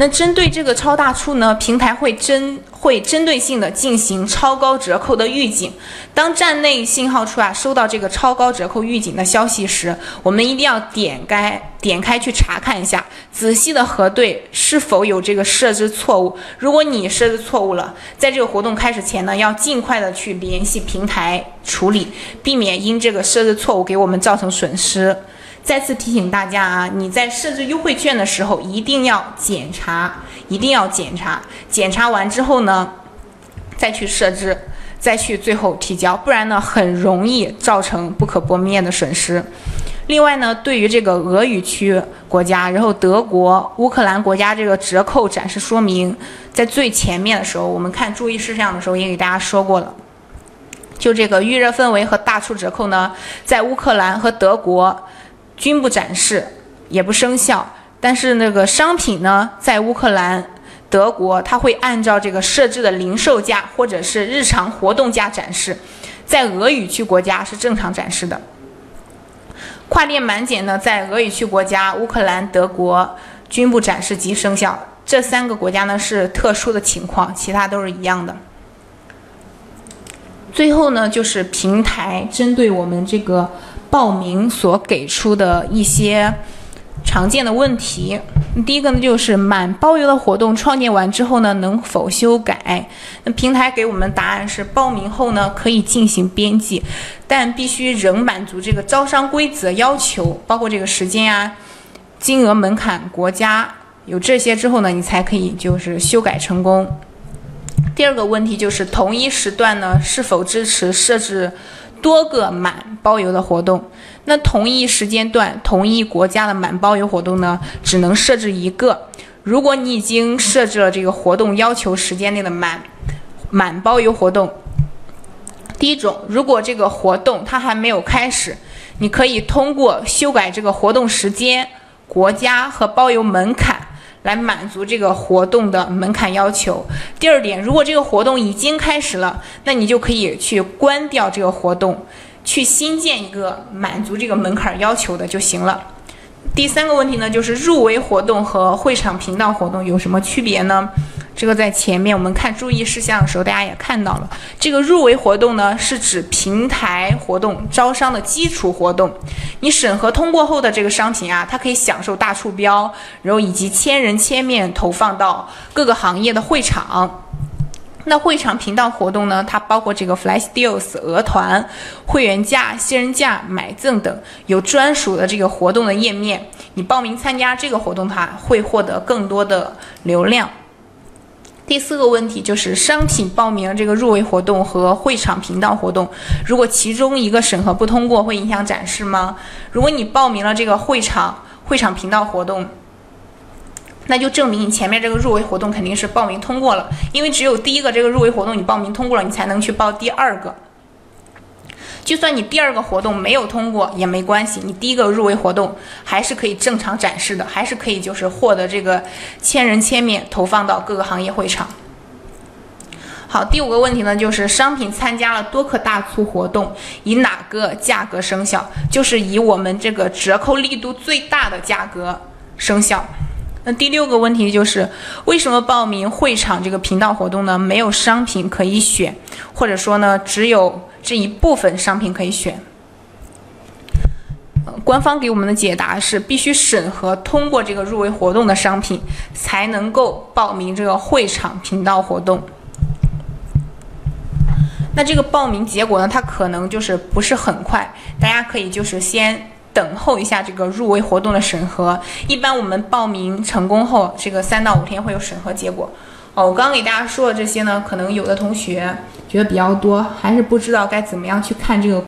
那针对这个超大促呢，平台会针会针对性的进行超高折扣的预警。当站内信号处啊收到这个超高折扣预警的消息时，我们一定要点开点开去查看一下，仔细的核对是否有这个设置错误。如果你设置错误了，在这个活动开始前呢，要尽快的去联系平台处理，避免因这个设置错误给我们造成损失。再次提醒大家啊，你在设置优惠券的时候一定要检查，一定要检查。检查完之后呢，再去设置，再去最后提交，不然呢，很容易造成不可磨灭的损失。另外呢，对于这个俄语区国家，然后德国、乌克兰国家这个折扣展示说明，在最前面的时候，我们看注意事项的时候也给大家说过了。就这个预热氛围和大促折扣呢，在乌克兰和德国。均不展示，也不生效。但是那个商品呢，在乌克兰、德国，它会按照这个设置的零售价或者是日常活动价展示。在俄语区国家是正常展示的。跨店满减呢，在俄语区国家、乌克兰、德国均不展示及生效。这三个国家呢是特殊的情况，其他都是一样的。最后呢，就是平台针对我们这个。报名所给出的一些常见的问题，第一个呢就是满包邮的活动创建完之后呢能否修改？那平台给我们答案是报名后呢可以进行编辑，但必须仍满足这个招商规则要求，包括这个时间啊、金额门槛、国家有这些之后呢你才可以就是修改成功。第二个问题就是同一时段呢是否支持设置？多个满包邮的活动，那同一时间段、同一国家的满包邮活动呢，只能设置一个。如果你已经设置了这个活动要求时间内的满满包邮活动，第一种，如果这个活动它还没有开始，你可以通过修改这个活动时间、国家和包邮门槛。来满足这个活动的门槛要求。第二点，如果这个活动已经开始了，那你就可以去关掉这个活动，去新建一个满足这个门槛要求的就行了。第三个问题呢，就是入围活动和会场频道活动有什么区别呢？这个在前面我们看注意事项的时候，大家也看到了。这个入围活动呢，是指平台活动招商的基础活动。你审核通过后的这个商品啊，它可以享受大促标，然后以及千人千面投放到各个行业的会场。那会场频道活动呢？它包括这个 Flash Deals、额团、会员价、新人价、买赠等，有专属的这个活动的页面。你报名参加这个活动，它会获得更多的流量。第四个问题就是商品报名这个入围活动和会场频道活动，如果其中一个审核不通过，会影响展示吗？如果你报名了这个会场会场频道活动。那就证明你前面这个入围活动肯定是报名通过了，因为只有第一个这个入围活动你报名通过了，你才能去报第二个。就算你第二个活动没有通过也没关系，你第一个入围活动还是可以正常展示的，还是可以就是获得这个千人千面投放到各个行业会场。好，第五个问题呢，就是商品参加了多克大促活动，以哪个价格生效？就是以我们这个折扣力度最大的价格生效。那第六个问题就是，为什么报名会场这个频道活动呢？没有商品可以选，或者说呢，只有这一部分商品可以选？官方给我们的解答是，必须审核通过这个入围活动的商品，才能够报名这个会场频道活动。那这个报名结果呢，它可能就是不是很快，大家可以就是先。等候一下这个入围活动的审核，一般我们报名成功后，这个三到五天会有审核结果。哦，我刚刚给大家说的这些呢，可能有的同学觉得比较多，还是不知道该怎么样去看这个。